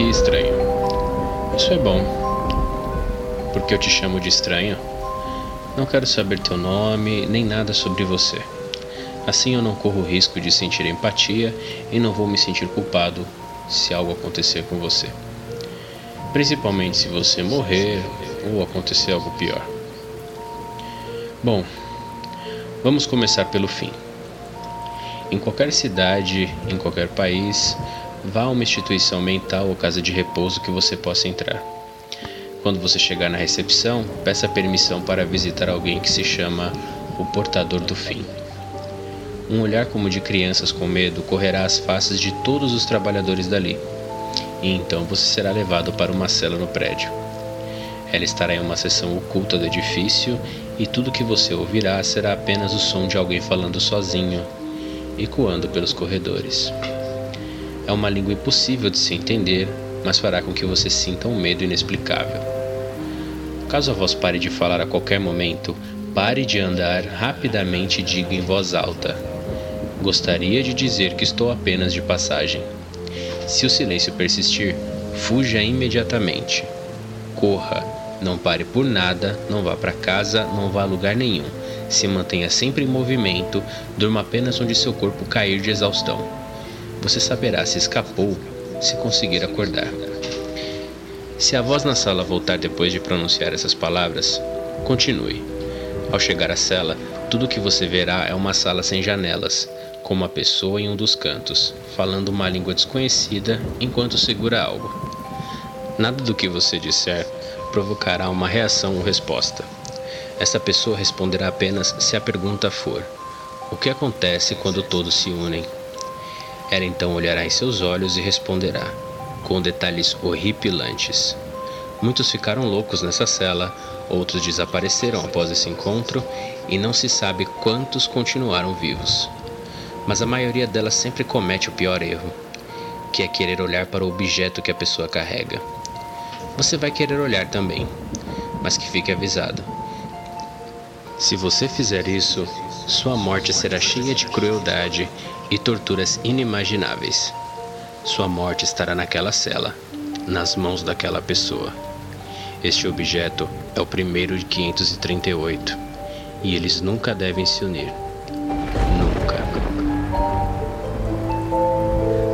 que estranho. Isso é bom. Porque eu te chamo de estranho? Não quero saber teu nome nem nada sobre você. Assim eu não corro risco de sentir empatia e não vou me sentir culpado se algo acontecer com você. Principalmente se você morrer ou acontecer algo pior. Bom, vamos começar pelo fim. Em qualquer cidade, em qualquer país, vá a uma instituição mental ou casa de repouso que você possa entrar. Quando você chegar na recepção, peça permissão para visitar alguém que se chama o portador do fim. Um olhar como de crianças com medo correrá às faces de todos os trabalhadores dali, e então você será levado para uma cela no prédio. Ela estará em uma seção oculta do edifício e tudo que você ouvirá será apenas o som de alguém falando sozinho, ecoando pelos corredores. É uma língua impossível de se entender, mas fará com que você sinta um medo inexplicável. Caso a voz pare de falar a qualquer momento, pare de andar rapidamente e diga em voz alta: Gostaria de dizer que estou apenas de passagem. Se o silêncio persistir, fuja imediatamente. Corra, não pare por nada, não vá para casa, não vá a lugar nenhum se mantenha sempre em movimento, durma apenas onde seu corpo cair de exaustão. Você saberá se escapou se conseguir acordar. Se a voz na sala voltar depois de pronunciar essas palavras, continue. Ao chegar à cela, tudo o que você verá é uma sala sem janelas, com uma pessoa em um dos cantos, falando uma língua desconhecida enquanto segura algo. Nada do que você disser provocará uma reação ou resposta. Essa pessoa responderá apenas se a pergunta for: O que acontece quando todos se unem? Ela então olhará em seus olhos e responderá, com detalhes horripilantes. Muitos ficaram loucos nessa cela, outros desapareceram após esse encontro e não se sabe quantos continuaram vivos. Mas a maioria delas sempre comete o pior erro, que é querer olhar para o objeto que a pessoa carrega. Você vai querer olhar também, mas que fique avisado se você fizer isso, sua morte será cheia de crueldade e torturas inimagináveis. Sua morte estará naquela cela, nas mãos daquela pessoa. Este objeto é o primeiro de 538 e eles nunca devem se unir.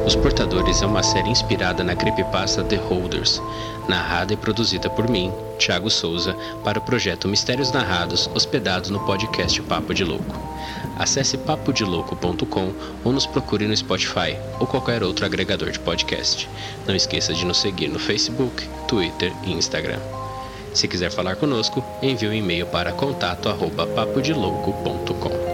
Os Portadores é uma série inspirada na creepypasta The Holders, narrada e produzida por mim, Thiago Souza, para o projeto Mistérios Narrados, hospedado no podcast Papo de Louco. Acesse papodelouco.com ou nos procure no Spotify ou qualquer outro agregador de podcast. Não esqueça de nos seguir no Facebook, Twitter e Instagram. Se quiser falar conosco, envie um e-mail para contato@papodelouco.com.